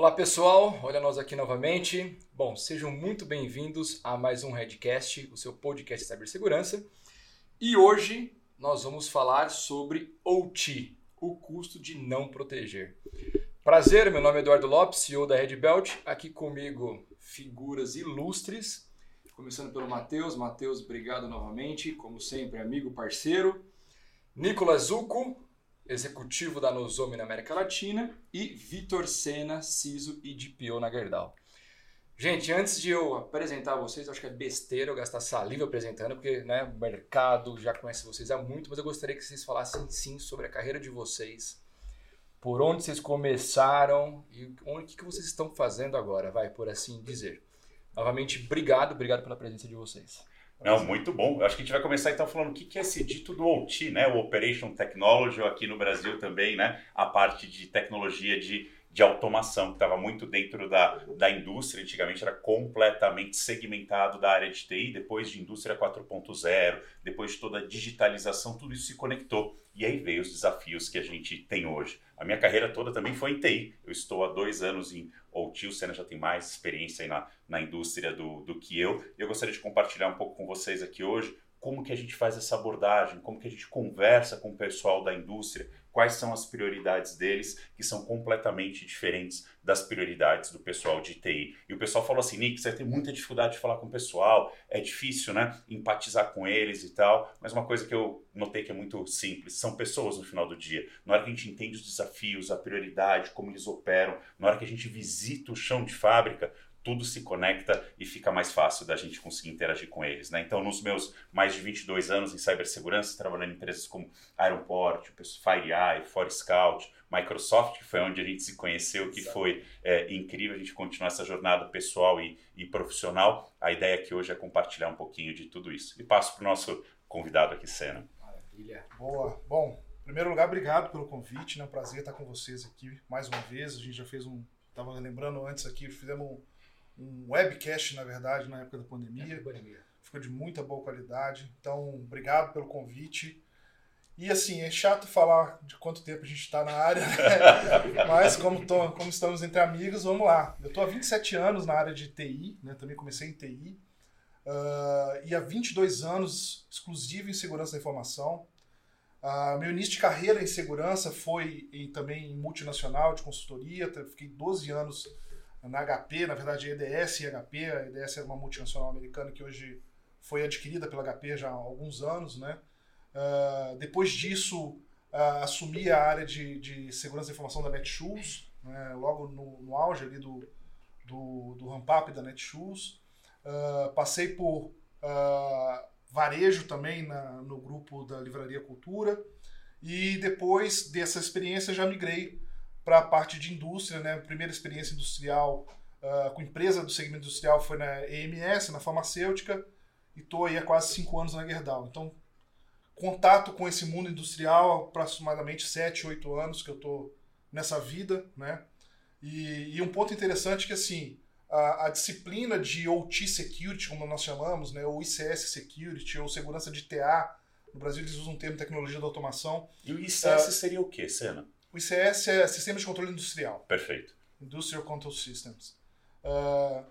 Olá pessoal, olha nós aqui novamente. Bom, sejam muito bem-vindos a mais um Redcast, o seu podcast de cibersegurança. E hoje nós vamos falar sobre OT, o custo de não proteger. Prazer, meu nome é Eduardo Lopes, CEO da Red Belt. Aqui comigo figuras ilustres, começando pelo Matheus. Matheus, obrigado novamente, como sempre, amigo, parceiro. Nicolas Zucco, executivo da Nozomi na América Latina, e Vitor Sena, CISO e DPO na Gerdau. Gente, antes de eu apresentar vocês, acho que é besteira eu gastar saliva apresentando, porque né, o mercado já conhece vocês há muito, mas eu gostaria que vocês falassem sim sobre a carreira de vocês, por onde vocês começaram e o que, que vocês estão fazendo agora, vai, por assim dizer. Novamente, obrigado, obrigado pela presença de vocês. Não, muito bom. Acho que a gente vai começar então falando o que é esse dito do OT, né? O Operation Technology, aqui no Brasil também, né? A parte de tecnologia de, de automação, que estava muito dentro da, da indústria, antigamente era completamente segmentado da área de TI, depois de indústria 4.0, depois de toda a digitalização, tudo isso se conectou. E aí veio os desafios que a gente tem hoje. A minha carreira toda também foi em TI. Eu estou há dois anos em OT, o Senna já tem mais experiência na, na indústria do, do que eu. E eu gostaria de compartilhar um pouco com vocês aqui hoje como que a gente faz essa abordagem, como que a gente conversa com o pessoal da indústria, quais são as prioridades deles, que são completamente diferentes das prioridades do pessoal de TI. E o pessoal falou assim, Nick, você tem muita dificuldade de falar com o pessoal, é difícil, né, empatizar com eles e tal, mas uma coisa que eu notei que é muito simples, são pessoas no final do dia. Na hora que a gente entende os desafios, a prioridade, como eles operam, na hora que a gente visita o chão de fábrica, tudo se conecta e fica mais fácil da gente conseguir interagir com eles. Né? Então, nos meus mais de 22 anos em cibersegurança, trabalhando em empresas como Aeroport, FireEye, ForeScout, Microsoft, que foi onde a gente se conheceu, que foi é, incrível a gente continuar essa jornada pessoal e, e, profissional. A ideia aqui hoje é compartilhar um pouquinho de tudo isso. E passo para o nosso convidado aqui, Sena. Maravilha. Boa. Bom, em primeiro lugar, obrigado pelo convite. É né? um prazer estar com vocês aqui mais uma vez. A gente já fez um. Estava lembrando antes aqui, fizemos um um webcast, na verdade, na época da pandemia. É, pandemia. Ficou de muita boa qualidade. Então, obrigado pelo convite. E assim, é chato falar de quanto tempo a gente está na área, né? mas como, tô, como estamos entre amigos, vamos lá. Eu estou há 27 anos na área de TI, né? também comecei em TI, uh, e há 22 anos exclusivo em segurança da informação. Uh, meu início de carreira em segurança foi em, também em multinacional de consultoria, fiquei 12 anos na HP, na verdade EDS e HP, a EDS era uma multinacional americana que hoje foi adquirida pela HP já há alguns anos, né? Uh, depois disso, uh, assumi a área de, de segurança da informação da Netshoes, né? logo no, no, auge ali do, do, do ramp-up da Netshoes. Uh, passei por varejo também na, no grupo da Livraria Cultura e depois dessa experiência já migrei para a parte de indústria, né? Primeira experiência industrial uh, com empresa do segmento industrial foi na EMS, na farmacêutica, e estou aí há quase cinco anos na Gerdau. Então, contato com esse mundo industrial há aproximadamente sete, oito anos que eu estou nessa vida, né? E, e, um ponto interessante é que, assim, a, a, disciplina de OT Security, como nós chamamos, né? Ou ICS Security, ou segurança de TA, no Brasil eles usam o termo tecnologia da automação. E o ICS uh, seria o quê, Sena? O ICS é Sistema de Controle Industrial. Perfeito. Industrial Control Systems. Uh,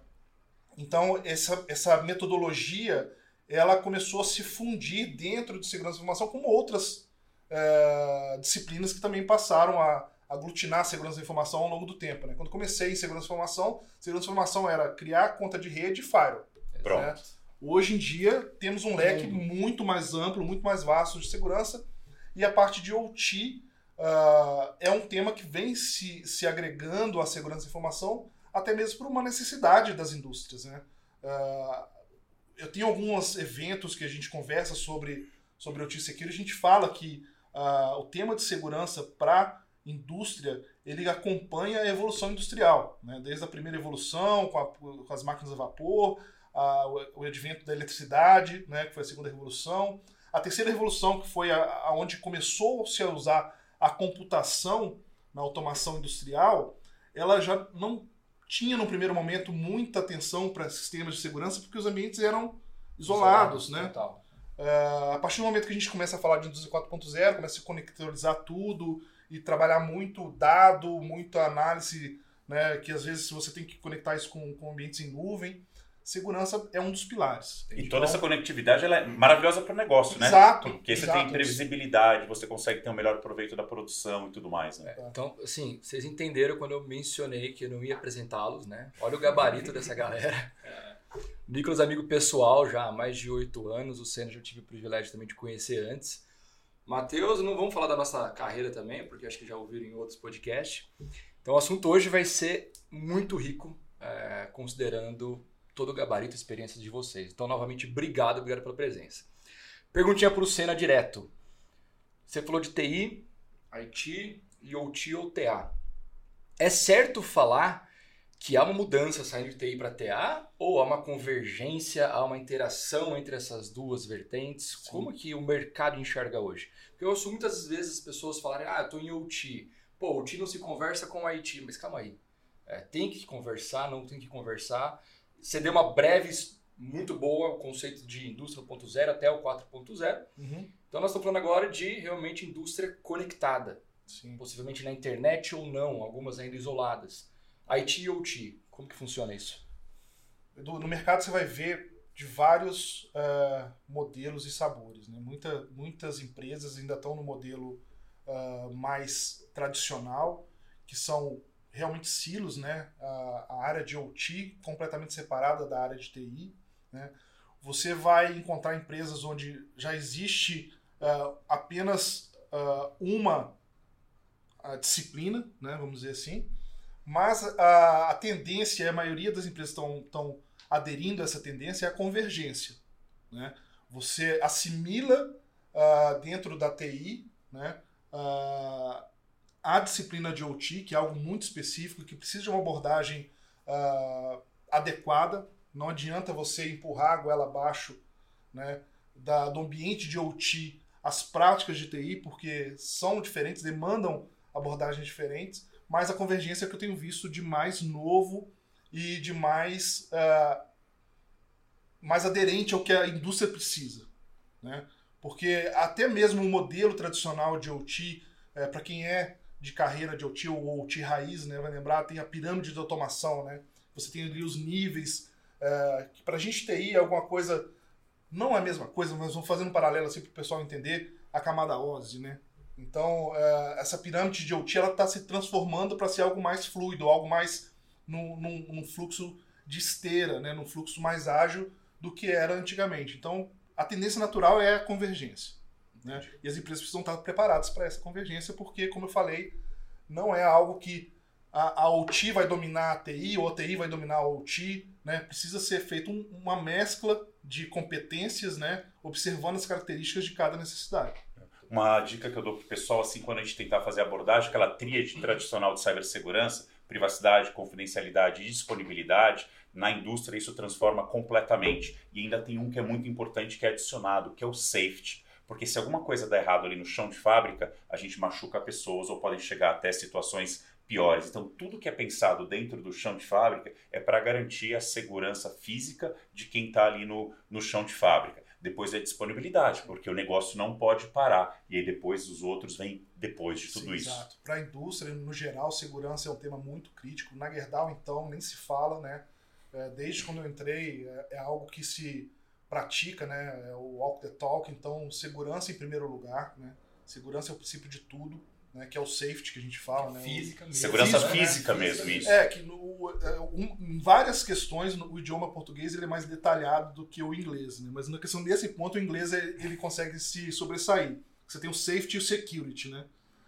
então, essa, essa metodologia ela começou a se fundir dentro de segurança da informação com outras uh, disciplinas que também passaram a aglutinar a segurança da informação ao longo do tempo. Né? Quando comecei em segurança da informação, segurança da informação era criar conta de rede e firewall. Pronto. Né? Hoje em dia, temos um leque hum. muito mais amplo, muito mais vasto de segurança e a parte de OT uh, é um tema que vem se, se agregando à segurança da informação, até mesmo por uma necessidade das indústrias. Né? Uh, eu tenho alguns eventos que a gente conversa sobre, sobre OT Security, a gente fala que uh, o tema de segurança para indústria ele acompanha a evolução industrial, né? desde a primeira evolução com, a, com as máquinas a vapor, a, o, advento da eletricidade, né? que foi a segunda revolução, a terceira revolução que foi aonde começou-se a usar a computação na automação industrial, ela já não tinha no primeiro momento muita atenção para sistemas de segurança porque os ambientes eram isolados, né? Total. Uh, a partir do momento que a gente começa a falar de indústria 4.0, começa a conectorizar tudo e trabalhar muito dado, muita análise né? Que às vezes você tem que conectar isso com, com ambientes em nuvem. Segurança é um dos pilares. E toda essa conectividade ela é maravilhosa para o negócio, né? Exato. Porque você exato. tem previsibilidade, você consegue ter um melhor proveito da produção e tudo mais, né? Então, assim, vocês entenderam quando eu mencionei que eu não ia apresentá-los, né? Olha o gabarito dessa galera. Nicolas, amigo pessoal já há mais de oito anos. O Senna já tive o privilégio também de conhecer antes. Matheus, não vamos falar da nossa carreira também, porque acho que já ouviram em outros podcasts. Então, o assunto hoje vai ser muito rico, é, considerando todo o gabarito e experiência de vocês. Então, novamente, obrigado, obrigado pela presença. Perguntinha para o Senna direto. Você falou de TI, IT e OT ou TA. É certo falar que há uma mudança saindo de TI para TA ou há uma convergência, há uma interação entre essas duas vertentes? Sim. Como que o mercado enxerga hoje? Porque eu ouço muitas vezes as pessoas falarem, ah, eu estou em OT. Pô, OT não se conversa com IT, mas calma aí. É, tem que conversar, não tem que conversar. Você deu uma breve, muito boa, o conceito de indústria 1.0 até o 4.0. Uhum. Então nós estamos falando agora de realmente indústria conectada. Sim. Possivelmente na internet ou não, algumas ainda isoladas. IT e OT, como que funciona isso? No mercado você vai ver de vários uh, modelos e sabores. Né? Muita, muitas empresas ainda estão no modelo uh, mais tradicional, que são realmente silos, né? A, a, área de OT completamente separada da área de TI. Né? Você vai encontrar empresas onde já existe uh, apenas uma disciplina, né? vamos dizer assim, mas a, a tendência, a maioria das empresas estão aderindo a essa tendência, é a convergência. Né? Você assimila uh, dentro da TI né, uh, a disciplina de OT, que é algo muito específico, que precisa de uma abordagem uh, adequada. Não adianta você empurrar a goela abaixo né, da, do ambiente de OT as práticas de TI, porque são diferentes, demandam abordagens diferentes mas a convergência é que eu tenho visto de mais novo e de mais, uh, mais aderente ao que a indústria precisa. Né? Porque até mesmo o modelo tradicional de OT, é, para quem é de carreira de OT ou OT raiz, né, vai lembrar, tem a pirâmide de automação. Né? Você tem ali os níveis, é, que para a gente TI é alguma coisa, não é a mesma coisa, mas vamos fazendo um paralelo assim para o pessoal entender, a camada OSI, né? Então, é, essa pirâmide de OT está se transformando para ser algo mais fluido, algo mais num, num, num, fluxo de esteira, né? num fluxo mais ágil do que era antigamente. Então, a tendência natural é a convergência. Né? E as empresas precisam estar preparadas para essa convergência, porque, como eu falei, não é algo que a, a OT vai dominar a TI ou a TI vai dominar a OT. Né? Precisa ser feita um, uma mescla de competências, né? observando as características de cada necessidade uma dica que eu dou para o pessoal, assim, quando a gente tentar fazer a abordagem, aquela tríade tradicional de cibersegurança, privacidade, confidencialidade e disponibilidade, na indústria isso transforma completamente. E ainda tem um que é muito importante que é adicionado, que é o safety. Porque se alguma coisa der errado ali no chão de fábrica, a gente machuca pessoas ou podem chegar até situações piores. Então, tudo que é pensado dentro do chão de fábrica é para garantir a segurança física de quem está ali no, no chão de fábrica. Depois é disponibilidade, porque o negócio não pode parar. E aí depois os outros vêm depois de tudo Sim, isso. Exato. Para a indústria, no geral, segurança é um tema muito crítico. Na Gerdau, então, nem se fala, né? É, desde quando eu entrei, é, é, algo que se pratica, né? É o walk the talk. Então, segurança em primeiro lugar, né? Segurança é o princípio de tudo né, que é o safety que a gente fala. Né, física mesmo. Segurança física, física né? mesmo, isso. É, que no, é, um, em várias questões no, o idioma português ele é mais detalhado do que o inglês, né? mas na questão desse ponto o inglês é, ele consegue se sobressair. Você tem o safety e o security, né?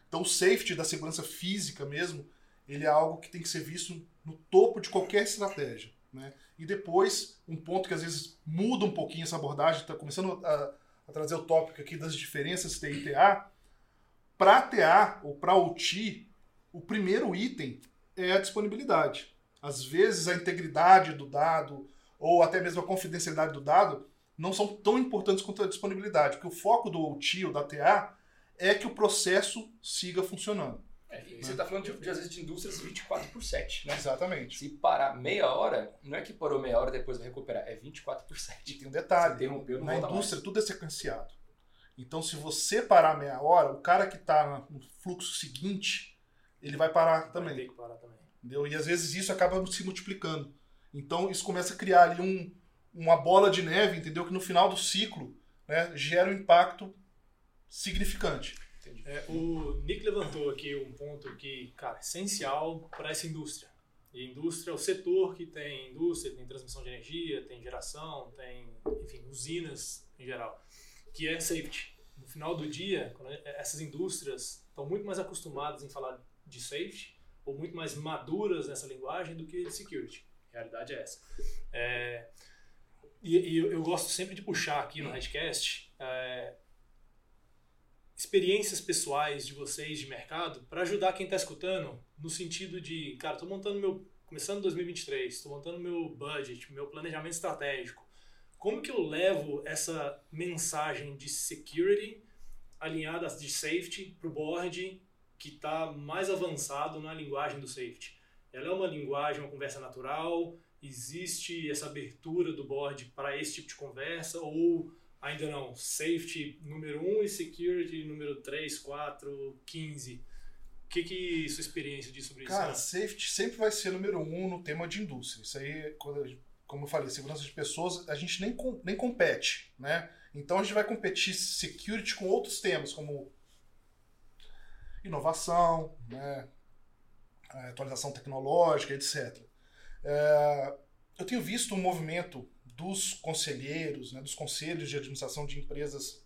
Então o safety da segurança física mesmo, ele é algo que tem que ser visto no topo de qualquer estratégia. Né? E depois, um ponto que às vezes muda um pouquinho essa abordagem, está começando a, a, trazer o tópico aqui das diferenças TI e TA, para TA ou para OT, o primeiro item é a disponibilidade. Às vezes a integridade do dado ou até mesmo a confidencialidade do dado não são tão importantes quanto a disponibilidade, porque o foco do OT ou da TA é que o processo siga funcionando. É, e você está falando de, de, às vezes de indústrias 24 por 7, né? Exatamente. Se parar meia hora, não é que parou meia hora e depois vai recuperar, é 24 por 7. E tem um detalhe, na indústria mais. tudo é sequenciado. Então, se você parar meia hora, o cara que está no fluxo seguinte, ele vai parar também. Vai ter que parar também. Entendeu? E às vezes isso acaba se multiplicando. Então isso começa a criar ali um, uma bola de neve, entendeu? Que no final do ciclo né, gera um impacto significante. É, o Nick levantou aqui um ponto que, cara, é essencial para essa indústria. E indústria é o setor que tem indústria, tem transmissão de energia, tem geração, tem, enfim, usinas em geral, que é safety. No final do dia, essas indústrias estão muito mais acostumadas em falar de safety ou muito mais maduras nessa linguagem do que de security. A realidade é essa. É, e, e eu, eu, gosto sempre de puxar aqui no Redcast é, experiências pessoais de vocês de mercado para ajudar quem está escutando no sentido de, cara, estou montando meu, começando 2023, estou montando meu budget, meu planejamento estratégico. Como que eu levo essa mensagem de security alinhada de safety para o board que está mais avançado na linguagem do safety? Ela é uma linguagem, uma conversa natural? Existe essa abertura do board para esse tipo de conversa? Ou ainda não? Safety número 1 um e security número 3, 4, 15? O que, que sua experiência diz sobre Cara, isso? Cara, safety sempre vai ser número um no tema de indústria. Isso aí, como eu falei, segurança de pessoas, a gente nem, nem compete, né? Então a gente vai competir security com outros temas, como inovação, né? É, atualização tecnológica, etc. É, eu tenho visto um movimento dos conselheiros, né, dos conselhos de administração de empresas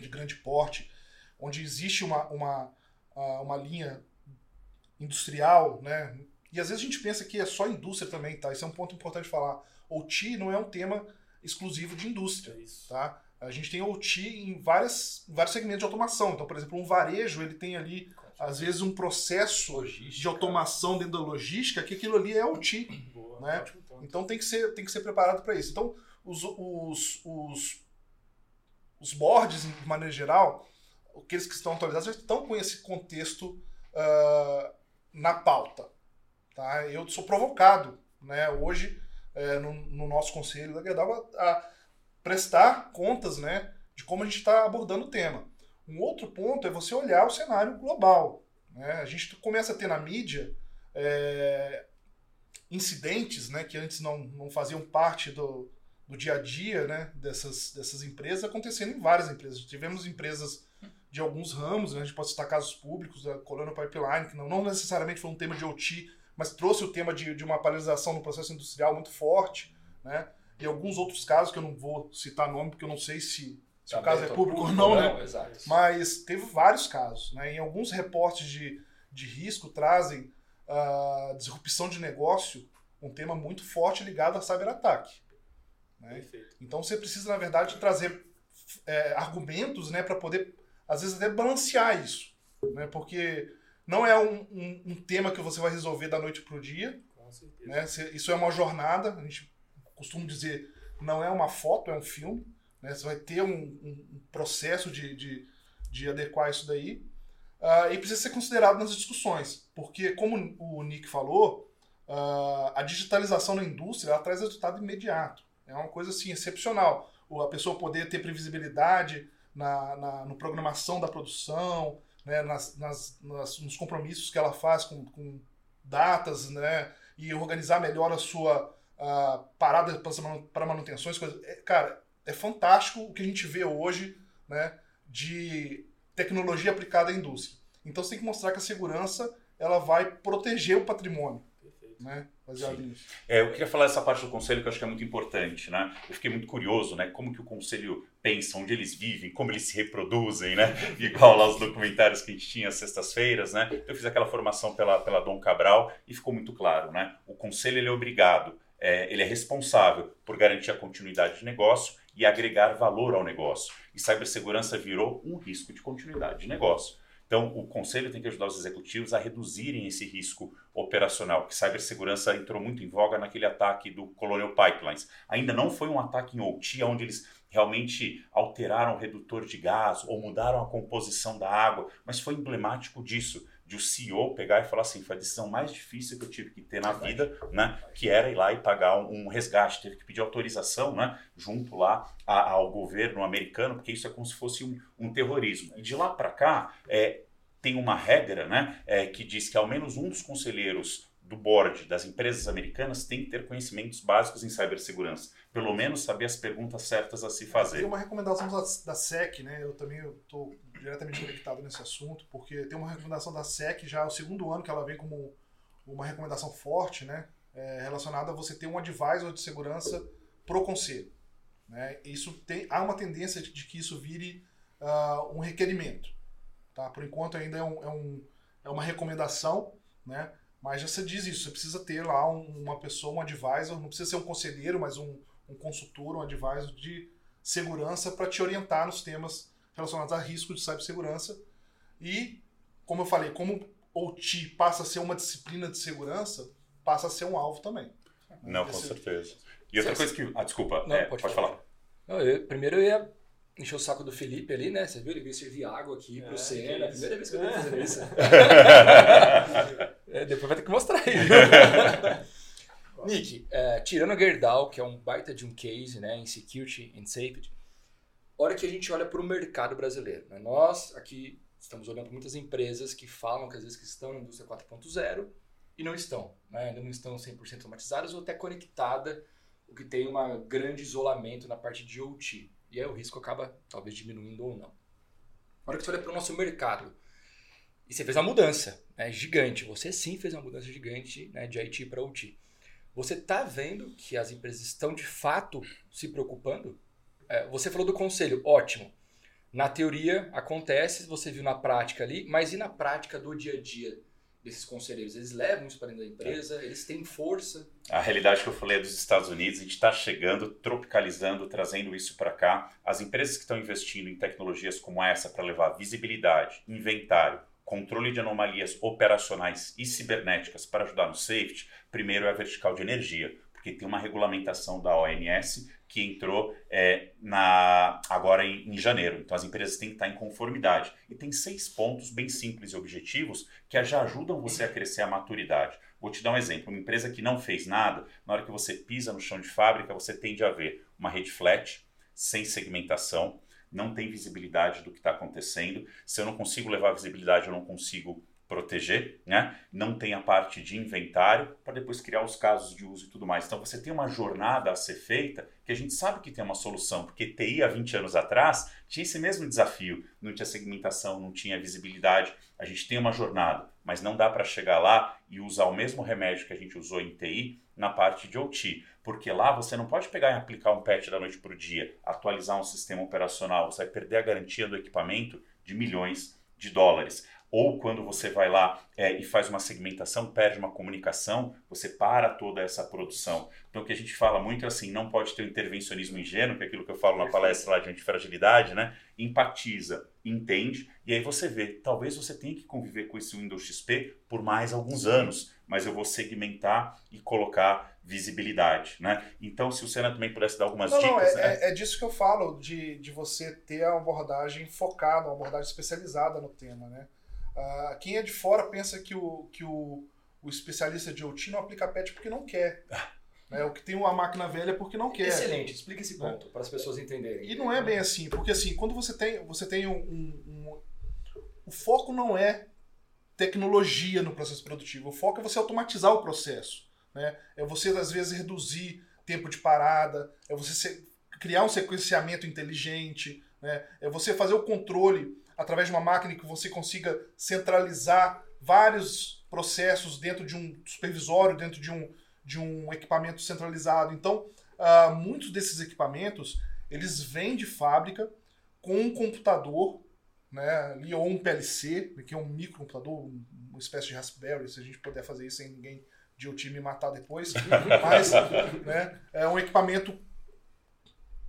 de grande porte, onde existe uma, uma, uma linha industrial, né? E às vezes a gente pensa que é só indústria também, tá? Isso é um ponto importante de falar. OT não é um tema exclusivo de indústria, é tá? A gente tem OT em várias, vários segmentos de automação. Então, por exemplo, um varejo, ele tem ali às vezes um processo logística. de automação dentro da logística, que aquilo ali é OT. Boa, né? Então tem que ser, tem que ser preparado para isso. Então, os, os, os, os boards, de maneira geral, aqueles que estão atualizados, já estão com esse contexto uh, na pauta. Tá? Eu sou provocado né, hoje, é, no, no, nosso conselho da Gerdau, a, a prestar contas né, de como a gente está abordando o tema. Um outro ponto é você olhar o cenário global. Né? A gente começa a ter na mídia é, incidentes né, que antes não, não faziam parte do, do dia a dia né, dessas, dessas empresas acontecendo em várias empresas. Tivemos empresas de alguns ramos, né, a gente pode citar casos públicos, a Colonial Pipeline, que não, não necessariamente foi um tema de OT, mas trouxe o tema de, de uma paralisação no processo industrial muito forte. Né? E alguns outros casos que eu não vou citar nome, porque eu não sei se se o caso é público, ou não, né? Mas teve vários casos. Né? Em alguns reportes de, de risco trazem uh, disrupção de negócio, um tema muito forte ligado a cyberataque. Né? Então você precisa, na verdade, trazer é, argumentos né, para poder, às vezes, até balancear isso. Né? Porque não é um, um, um tema que você vai resolver da noite para o dia. Com certeza. Né? Isso é uma jornada, a gente costuma dizer, não é uma foto, é um filme. Né? Você vai ter um, um processo de, de, de, adequar isso daí. Uh, e precisa ser considerado nas discussões, porque, como o Nick falou, uh, a digitalização na indústria traz resultado imediato. É uma coisa assim excepcional. A pessoa poder ter previsibilidade na, na programação da produção, né, nas, nas, nas, nos compromissos que ela faz com, com datas, né, e organizar melhor a sua uh, parada para manutenções. É, cara, é fantástico o que a gente vê hoje né, de tecnologia aplicada à indústria. Então você tem que mostrar que a segurança ela vai proteger o patrimônio. Né? É, eu queria falar essa parte do conselho que eu acho que é muito importante, né? Eu fiquei muito curioso, né? Como que o conselho pensa, onde eles vivem, como eles se reproduzem, né? Igual lá os documentários que a gente tinha às sextas-feiras, né? Eu fiz aquela formação pela, pela Dom Cabral e ficou muito claro, né? O conselho ele é obrigado, é, ele é responsável por garantir a continuidade de negócio e agregar valor ao negócio. E cibersegurança virou um risco de continuidade de negócio. Então, o conselho tem que ajudar os executivos a reduzirem esse risco operacional, que cibersegurança entrou muito em voga naquele ataque do Colonial Pipelines. Ainda não foi um ataque em OT, onde eles realmente alteraram o redutor de gás ou mudaram a composição da água, mas foi emblemático disso de o CEO pegar e falar assim, foi a decisão mais difícil que eu tive que ter na vida, né, que era ir lá e pagar um, um resgate, teve que pedir autorização, né, junto lá a, ao governo americano, porque isso é como se fosse um, um terrorismo. E de lá para cá, é, tem uma regra, né, é, que diz que ao menos um dos conselheiros do board das empresas americanas tem que ter conhecimentos básicos em cibersegurança. Pelo menos saber as perguntas certas a se fazer. Tem uma recomendação da, da SEC, né? Eu também estou diretamente conectado nesse assunto, porque tem uma recomendação da SEC já é o segundo ano que ela vem como uma recomendação forte, né? É, relacionada a você ter um advisor de segurança pro conselho. Né? Isso tem, há uma tendência de, de que isso vire uh, um requerimento. Tá? Por enquanto ainda é, um, é, um, é uma recomendação, né? mas já se diz isso, você precisa ter lá um, uma pessoa, um advisor, não precisa ser um conselheiro, mas um, um consultor, um advisor de segurança para te orientar nos temas relacionados a risco de cibersegurança. E, como eu falei, como o TI passa a ser uma disciplina de segurança, passa a ser um alvo também. Não, com certeza. E outra coisa que. Ah, desculpa, Não, é, pode pode, falar. falar. Não, eu- primeiro eu ia encher o saco do Felipe ali, né? Você viu? Ele veio servir água aqui pro É, Senna. que Primeira vez que eu tô É. fazendo isso. É, depois vai ter que mostrar aí. Nick, é, tirando a Gerdau, que é um baita de um case né, em security and safety, hora que a gente olha para o mercado brasileiro, né? nós aqui estamos olhando para muitas empresas que falam que às vezes que estão na indústria 4.0 e não estão, né? ainda não estão 100% automatizadas ou até conectada, o que tem um grande isolamento na parte de OT. E aí o risco acaba talvez diminuindo ou não. Hora que você olha para o nosso mercado, e você fez uma mudança né, gigante, você sim fez uma mudança gigante né, de IT para OT. Você está vendo que as empresas estão de fato se preocupando? É, você falou do conselho, ótimo. Na teoria acontece, você viu na prática ali, mas e na prática do dia a dia desses conselheiros? Eles levam isso para dentro da empresa? Eles têm força? A realidade que eu falei é dos Estados Unidos, a gente está chegando, tropicalizando, trazendo isso para cá. As empresas que estão investindo em tecnologias como essa para levar visibilidade, inventário, controle de anomalias operacionais e cibernéticas para ajudar no safety, primeiro é a vertical de energia, porque tem uma regulamentação da ONS que entrou é, na, agora em, em janeiro. Então as empresas têm que estar em conformidade. E tem seis pontos bem simples e objetivos que já ajudam você a crescer a maturidade. Vou te dar um exemplo. Uma empresa que não fez nada, na hora que você pisa no chão de fábrica, você tende a ver uma rede flat, sem segmentação, não tem visibilidade do que está acontecendo. Se eu não consigo levar visibilidade, eu não consigo proteger, né? Não tem a parte de inventário para depois criar os casos de uso e tudo mais. Então você tem uma jornada a ser feita que a gente sabe que tem uma solução, porque TI há 20 anos atrás tinha esse mesmo desafio, não tinha segmentação, não tinha visibilidade. A gente tem uma jornada, mas não dá para chegar lá e usar o mesmo remédio que a gente usou em TI na parte de OT, porque lá você não pode pegar e aplicar um patch da noite para o dia, atualizar um sistema operacional, você vai perder a garantia do equipamento de milhões de dólares ou quando você vai lá é, e faz uma segmentação, perde uma comunicação, você para toda essa produção. Então o que a gente fala muito é assim, não pode ter um intervencionismo ingênuo, que é aquilo que eu falo na palestra lá de antifragilidade, né? Empatiza, entende, e aí você vê, talvez você tenha que conviver com esse Windows XP por mais alguns anos, mas eu vou segmentar e colocar visibilidade, né? Então se o Senna também pudesse dar algumas Não, não, dicas, é, né? é, é disso que eu falo, de, de você ter uma abordagem focada, uma abordagem especializada no tema, né? Ah, quem é de fora pensa que o, que o, o especialista de OT não aplica PET porque não quer. né? O que tem uma máquina velha é porque não quer. Excelente, explica esse ponto para as pessoas entenderem. E não é bem assim, porque assim, quando você tem, você tem um, um- um- O foco não é tecnologia no processo produtivo, o foco é você automatizar o processo. Né? É você, às vezes, reduzir tempo de parada, é você criar um sequenciamento inteligente, né? é você fazer o controle através de uma máquina que você consiga centralizar vários processos dentro de um supervisório, dentro de um, de um equipamento centralizado. Então, ah, muitos desses equipamentos eles vêm de fábrica com um computador, né, ali, ou um PLC, que é um microcomputador, um- uma espécie de Raspberry, se a gente puder fazer isso sem ninguém de o time matar depois, mas né, é um equipamento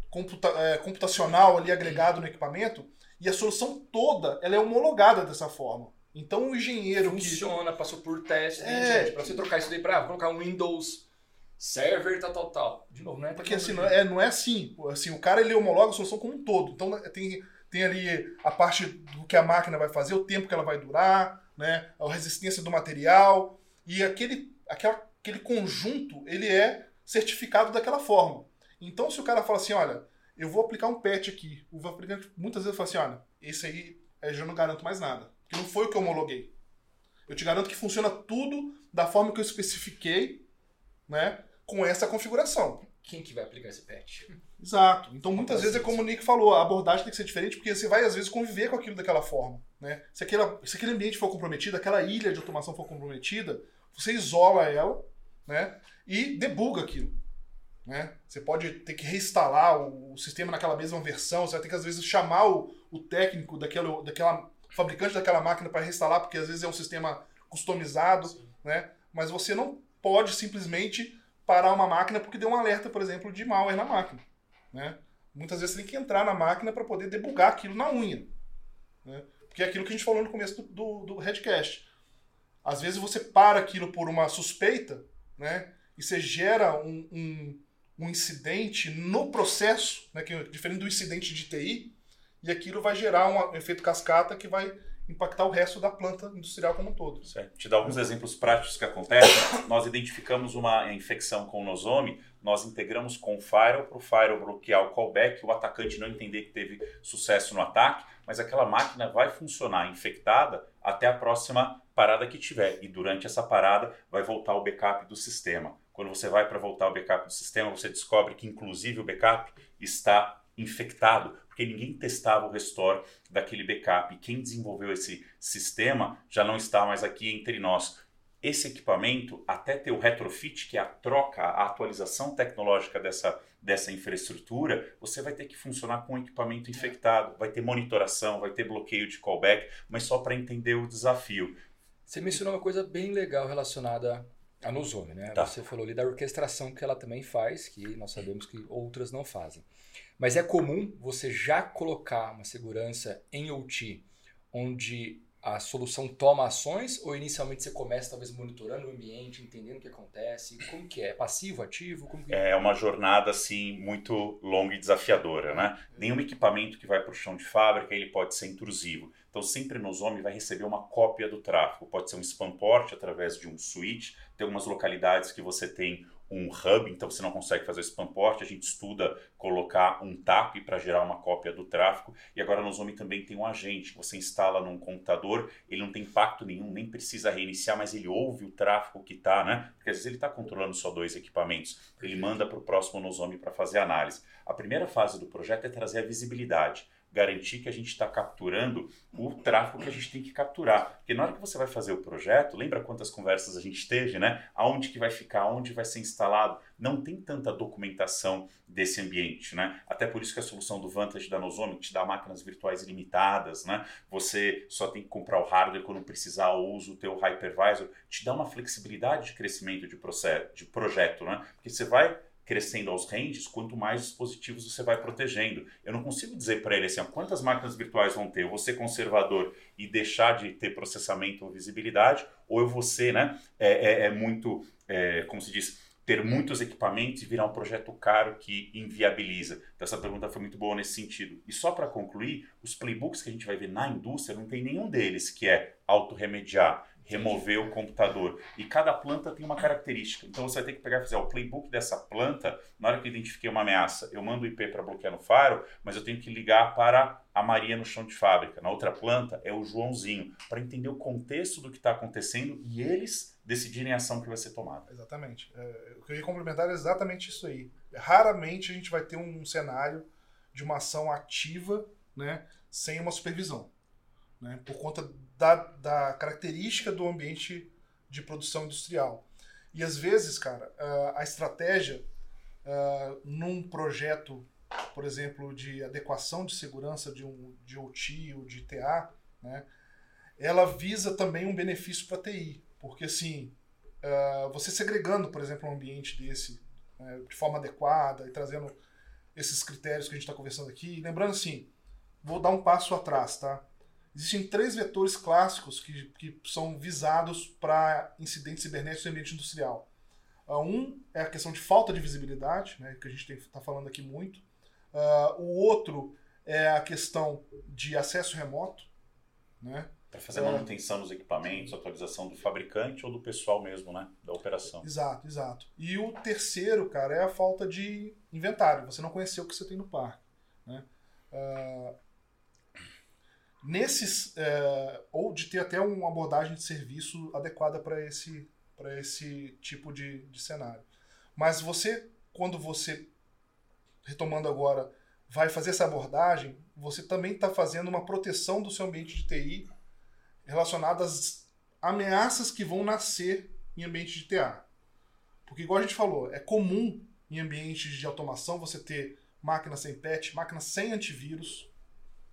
computa- é, computacional ali agregado no equipamento e a solução toda ela é homologada dessa forma. Então o engenheiro que Funciona, passou por teste, É. gente? Pra você trocar isso daí pra ah, colocar um Windows Server, tal, tal, tal. De novo, né? Porque assim, não é, não é assim. Assim, o cara ele homologa a solução como um todo. Então né, tem, tem ali a parte do que a máquina vai fazer, o tempo que ela vai durar, né? A resistência do material. E aquele, aquela, aquele conjunto, ele é certificado daquela forma. Então, se o cara fala assim, olha, eu vou aplicar um patch aqui, o fabricante muitas vezes fala assim, olha, esse aí eu já não garanto mais nada. Porque não foi o que eu homologuei. Eu te garanto que funciona tudo da forma que eu especifiquei, né? Com essa configuração. Quem que vai aplicar esse patch? Exato. Então, muitas vezes é como o Nick falou, a abordagem tem que ser diferente, porque você vai, às vezes, conviver com aquilo daquela forma. Né? Se, aquela, se aquele ambiente for comprometido, aquela ilha de automação for comprometida, você isola ela né? e debuga aquilo. Né? Você pode ter que reinstalar o, o, sistema naquela mesma versão, você vai ter que, às vezes, chamar o, o técnico daquela, daquela fabricante daquela máquina para reinstalar, porque às vezes é um sistema customizado, né? mas você não pode simplesmente parar uma máquina porque deu um alerta, por exemplo, de malware na máquina. Né? Muitas vezes você tem que entrar na máquina para poder debugar aquilo na unha. Né? Porque é aquilo que a gente falou no começo do, do, do Redcast. Às vezes você para aquilo por uma suspeita, né? E você gera um, um, um incidente no processo, né? Que é diferente do incidente de TI, e aquilo vai gerar um efeito cascata que vai impactar o resto da planta industrial como um todo. Certo. Te dar alguns exemplos práticos que acontecem. nós identificamos uma infecção com o nosome, nós integramos com o firewall para o firewall bloquear o callback, o atacante não entender que teve sucesso no ataque, mas aquela máquina vai funcionar infectada até a próxima parada que tiver. E durante essa parada vai voltar o backup do sistema. Quando você vai para voltar o backup do sistema, você descobre que inclusive o backup está infectado, porque ninguém testava o restore daquele backup. E quem desenvolveu esse sistema já não está mais aqui entre nós. Esse equipamento, até ter o retrofit, que é a troca, a atualização tecnológica dessa, dessa infraestrutura, você vai ter que funcionar com o equipamento infectado. Vai ter monitoração, vai ter bloqueio de callback, mas só para entender o desafio. Você mencionou uma coisa bem legal relacionada a Nozome, né? Tá. Você falou ali da orquestração que ela também faz, que nós sabemos que outras não fazem. Mas é comum você já colocar uma segurança em OT, onde a solução toma ações ou inicialmente você começa talvez monitorando o ambiente, entendendo o que acontece? Como que é? Passivo, ativo? Como que... É uma jornada assim muito longa e desafiadora, né? Nenhum equipamento que vai para o chão de fábrica ele pode ser intrusivo. Então sempre no Zome vai receber uma cópia do tráfego. Pode ser um spam port através de um switch. Tem algumas localidades que você tem um hub, então você não consegue fazer o spam port, a gente estuda colocar um TAP para gerar uma cópia do tráfego, e agora no Zoom também tem um agente que você instala num computador, ele não tem impacto nenhum, nem precisa reiniciar, mas ele ouve o tráfego que está, né? Porque às vezes ele está controlando só dois equipamentos, ele manda para o próximo Nozome para fazer análise. A primeira fase do projeto é trazer a visibilidade garantir que a gente está capturando o tráfego que a gente tem que capturar. Porque na hora que você vai fazer o projeto, lembra quantas conversas a gente teve, né? Aonde que vai ficar, onde vai ser instalado. Não tem tanta documentação desse ambiente, né? Até por isso que a solução do Vantage da Nozome te dá máquinas virtuais ilimitadas, né? Você só tem que comprar o hardware quando precisar ou usa o teu hypervisor. Te dá uma flexibilidade de crescimento de, processo, de projeto, né? Porque você vai crescendo aos ranges, quanto mais dispositivos você vai protegendo. Eu não consigo dizer para ele assim, quantas máquinas virtuais vão ter, eu vou ser conservador e deixar de ter processamento ou visibilidade, ou eu vou ser, né, é, é, é muito, é, como se diz, ter muitos equipamentos e virar um projeto caro que inviabiliza. Então, essa pergunta foi muito boa nesse sentido. E só para concluir, os playbooks que a gente vai ver na indústria, não tem nenhum deles que é auto-remediar remover o computador. E cada planta tem uma característica. Então você vai ter que pegar e fazer o playbook dessa planta. Na hora que eu identifiquei uma ameaça, eu mando o IP para bloquear no faro, mas eu tenho que ligar para a Maria no chão de fábrica. Na outra planta é o Joãozinho, para entender o contexto do que está acontecendo e eles decidirem a ação que vai ser tomada. Exatamente. É, o que eu ia complementar é exatamente isso aí. Raramente a gente vai ter um cenário de uma ação ativa né, sem uma supervisão né, por conta da, da característica do ambiente de produção industrial. E às vezes, cara, a estratégia num projeto, por exemplo, de adequação de segurança de um de OT ou de TA, né, ela visa também um benefício para TI, porque assim, você segregando, por exemplo, um ambiente desse né, de forma adequada e trazendo esses critérios que a gente está conversando aqui, lembrando assim, vou dar um passo atrás, tá? Existem três vetores clássicos que, que são visados para incidentes cibernéticos no ambiente industrial. Uh, um é a questão de falta de visibilidade, né, que a gente está falando aqui muito. Uh, o outro é a questão de acesso remoto. Né? Para fazer manutenção dos equipamentos, atualização do fabricante ou do pessoal mesmo, né? Da operação. Exato, exato. E o terceiro, cara, é a falta de inventário. Você não conheceu o que você tem no parque. Né? Uh, nesses é, ou de ter até uma abordagem de serviço adequada para esse para esse tipo de, de cenário. Mas você, quando você retomando agora, vai fazer essa abordagem, você também está fazendo uma proteção do seu ambiente de TI relacionada às ameaças que vão nascer em ambiente de TA. Porque, igual a gente falou, é comum em ambientes de automação você ter máquinas sem patch, máquinas sem antivírus.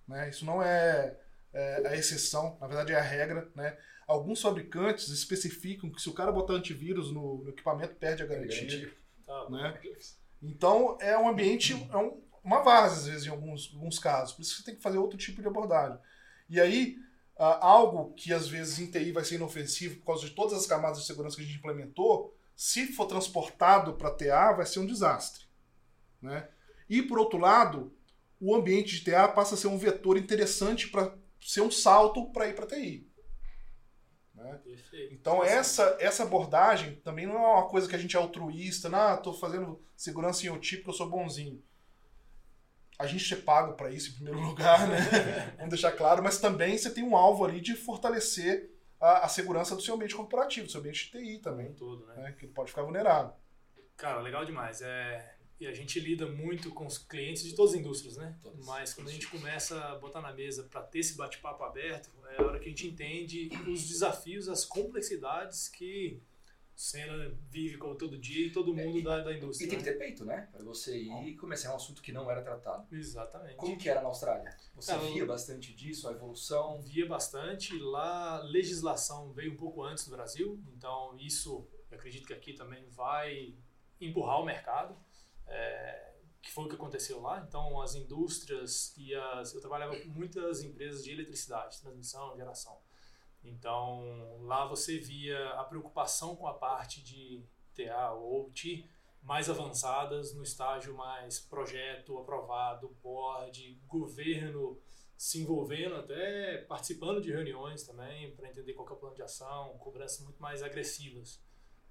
Né? Isso não é, é, a exceção, na verdade é a regra. Né? Alguns fabricantes especificam que se o cara botar antivírus no, no equipamento, perde a garantia. Tá, né? Então é um ambiente, é um, uma várzea, às vezes, em alguns, alguns casos. Por isso você tem que fazer outro tipo de abordagem. E aí, uh, algo que às vezes em TI vai ser inofensivo por causa de todas as camadas de segurança que a gente implementou, se for transportado para TA, vai ser um desastre. Né? E por outro lado, o ambiente de TA passa a ser um vetor interessante para ser um salto para ir para TI. Né? Então essa, essa abordagem também não é uma coisa que a gente é altruísta, não, estou fazendo segurança em OT porque eu sou bonzinho. A gente é pago para isso em primeiro lugar, né? Vamos deixar claro, mas também você tem um alvo ali de fortalecer a, a segurança do seu ambiente corporativo, do seu ambiente de TI também. Todo, né? né? Que ele pode ficar vulnerável. Cara, legal demais. É, e a gente lida muito com os clientes de todas as indústrias, né? Todas. Mas quando a gente começa a botar na mesa para ter esse bate-papo aberto, é a hora que a gente entende os desafios, as complexidades que Senna vive como todo dia e todo mundo é, e, da, da indústria. E tem né? que ter peito, né? Para você ir e começar um assunto que não era tratado. Exatamente. Como que era na Austrália? Você Cara, via bastante disso, a evolução? Via bastante. Lá, a legislação veio um pouco antes do Brasil, então isso, acredito que aqui também vai empurrar o mercado. É, que foi o que aconteceu lá. Então, as indústrias e as. Eu trabalhava com muitas empresas de eletricidade, transmissão, geração. Então, lá você via a preocupação com a parte de TA ou OT mais avançadas, no estágio mais projeto aprovado, board, governo se envolvendo, até participando de reuniões também, para entender qual é o plano de ação, cobranças muito mais agressivas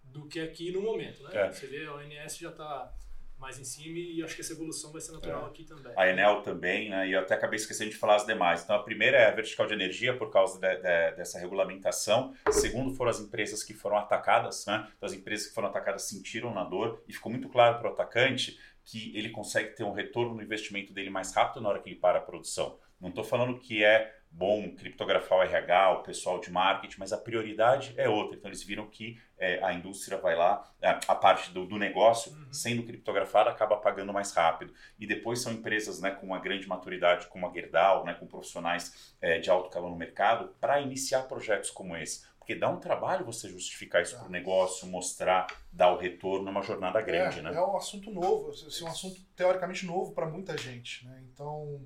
do que aqui no momento. Né? É. Você vê, a ONS já está mais em cima e acho que essa evolução vai ser natural é. aqui também. A Enel também, né? E eu até acabei esquecendo de falar as demais. Então, a primeira é a vertical de energia por causa de, de, dessa regulamentação. Segundo, foram as empresas que foram atacadas, né? Então, as empresas que foram atacadas sentiram na dor e ficou muito claro para o atacante que ele consegue ter um retorno no investimento dele mais rápido na hora que ele para a produção. Não estou falando que é bom criptografar o RH, o pessoal de marketing, mas a prioridade é outra. Então eles viram que é, a indústria vai lá, a, é, a parte do, do negócio, uhum. sendo criptografada, acaba pagando mais rápido. E depois são empresas né, com uma grande maturidade, como a Gerdau, né, com profissionais é, de alto calor no mercado, para iniciar projetos como esse. Porque dá um trabalho você justificar isso para o negócio, mostrar, dar o retorno, é uma jornada grande, é, né? É um assunto novo, assim, um assunto teoricamente novo para muita gente, né? Então,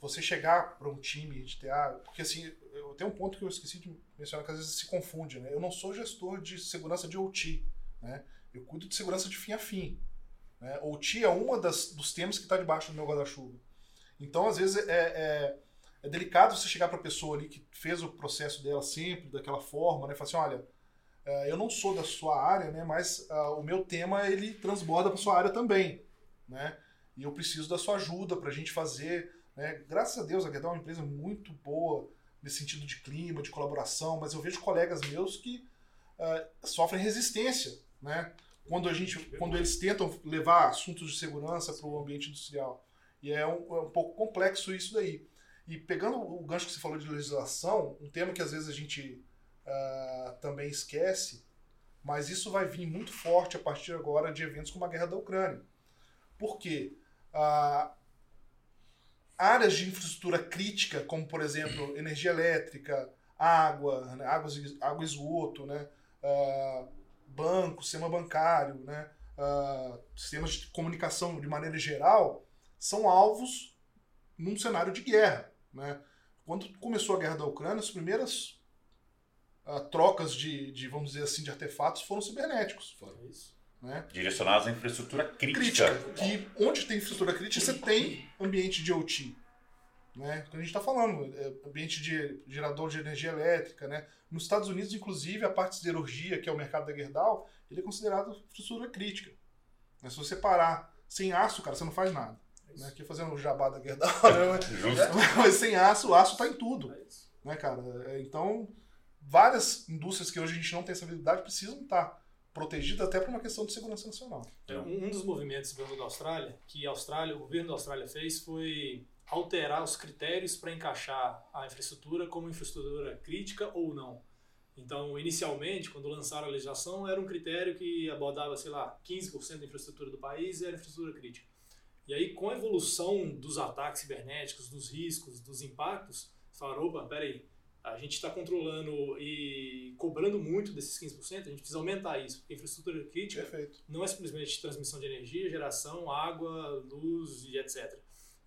você chegar para um time de TA, porque assim, eu tenho um ponto que eu esqueci de mencionar que às vezes se confunde, né? Eu não sou gestor de segurança de OT, né? Eu cuido de segurança de fim a fim. Né? OT é uma das, dos temas que está debaixo do meu guarda-chuva. Então, às vezes, é, é, é delicado você chegar para a pessoa ali que fez o processo dela sempre daquela forma, né? Falar assim, olha, é, eu não sou da sua área, né? Mas uh, o meu tema, ele transborda para sua área também, né? E eu preciso da sua ajuda para a gente fazer né? Graças a Deus, a Gerdau é uma empresa muito boa nesse sentido de clima, de colaboração, mas eu vejo colegas meus que uh, sofrem resistência, né? Quando a gente, quando eles tentam levar assuntos de segurança para o ambiente industrial. E é um, é um pouco complexo isso daí. E pegando o gancho que você falou de legislação, um tema que às vezes a gente uh, também esquece, mas isso vai vir muito forte a partir agora de eventos como a guerra da Ucrânia. Por quê? Uh, áreas de infraestrutura crítica, como por exemplo energia elétrica, água, né, água, água esgoto, né, uh, banco, sistema bancário, né, uh, sistemas de comunicação de maneira geral, são alvos num cenário de guerra. Né? Quando começou a guerra da Ucrânia, as primeiras uh, trocas de, de, vamos dizer assim, de artefatos foram cibernéticos. Foi isso. Né? Direcionados à infraestrutura crítica. crítica. Que onde tem infraestrutura crítica, você tem ambiente de OT. Né? Então a gente está falando, é, ambiente de gerador de energia elétrica. Né? Nos Estados Unidos, inclusive, a parte de siderurgia, que é o mercado da Gerdau, ele é considerado infraestrutura crítica. Mas se você parar sem aço, cara, você não faz nada. É né? Aqui fazendo o jabá da Gerdau, né? Justo. Mas sem aço, o aço tá em tudo, É né, cara? É, Então, várias indústrias que hoje a gente não tem essa habilidade precisam estar protegidas até por uma questão de segurança nacional. É, Um dos movimentos veio da Austrália, que a Austrália, o governo da Austrália fez, foi alterar os critérios para encaixar a infraestrutura como infraestrutura crítica ou não. Então, inicialmente, quando lançaram a legislação, era um critério que abordava, sei lá, 15% da infraestrutura do país era infraestrutura crítica. E aí, com a evolução dos ataques cibernéticos, dos riscos, dos impactos, falaram, opa, peraí, a gente está controlando e cobrando muito desses 15%, a gente precisa aumentar isso, porque a infraestrutura crítica Perfeito. não é simplesmente transmissão de energia, geração, água, luz e etc.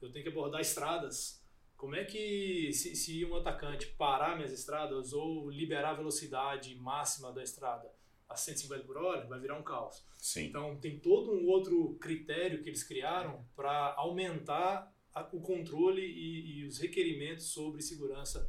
Eu tenho que abordar estradas. Como é que, se, se um atacante parar minhas estradas ou liberar a velocidade máxima da estrada a 150 por hora, vai virar um caos. Sim. Então, tem todo um outro critério que eles criaram para aumentar a- o controle e, e os requerimentos sobre segurança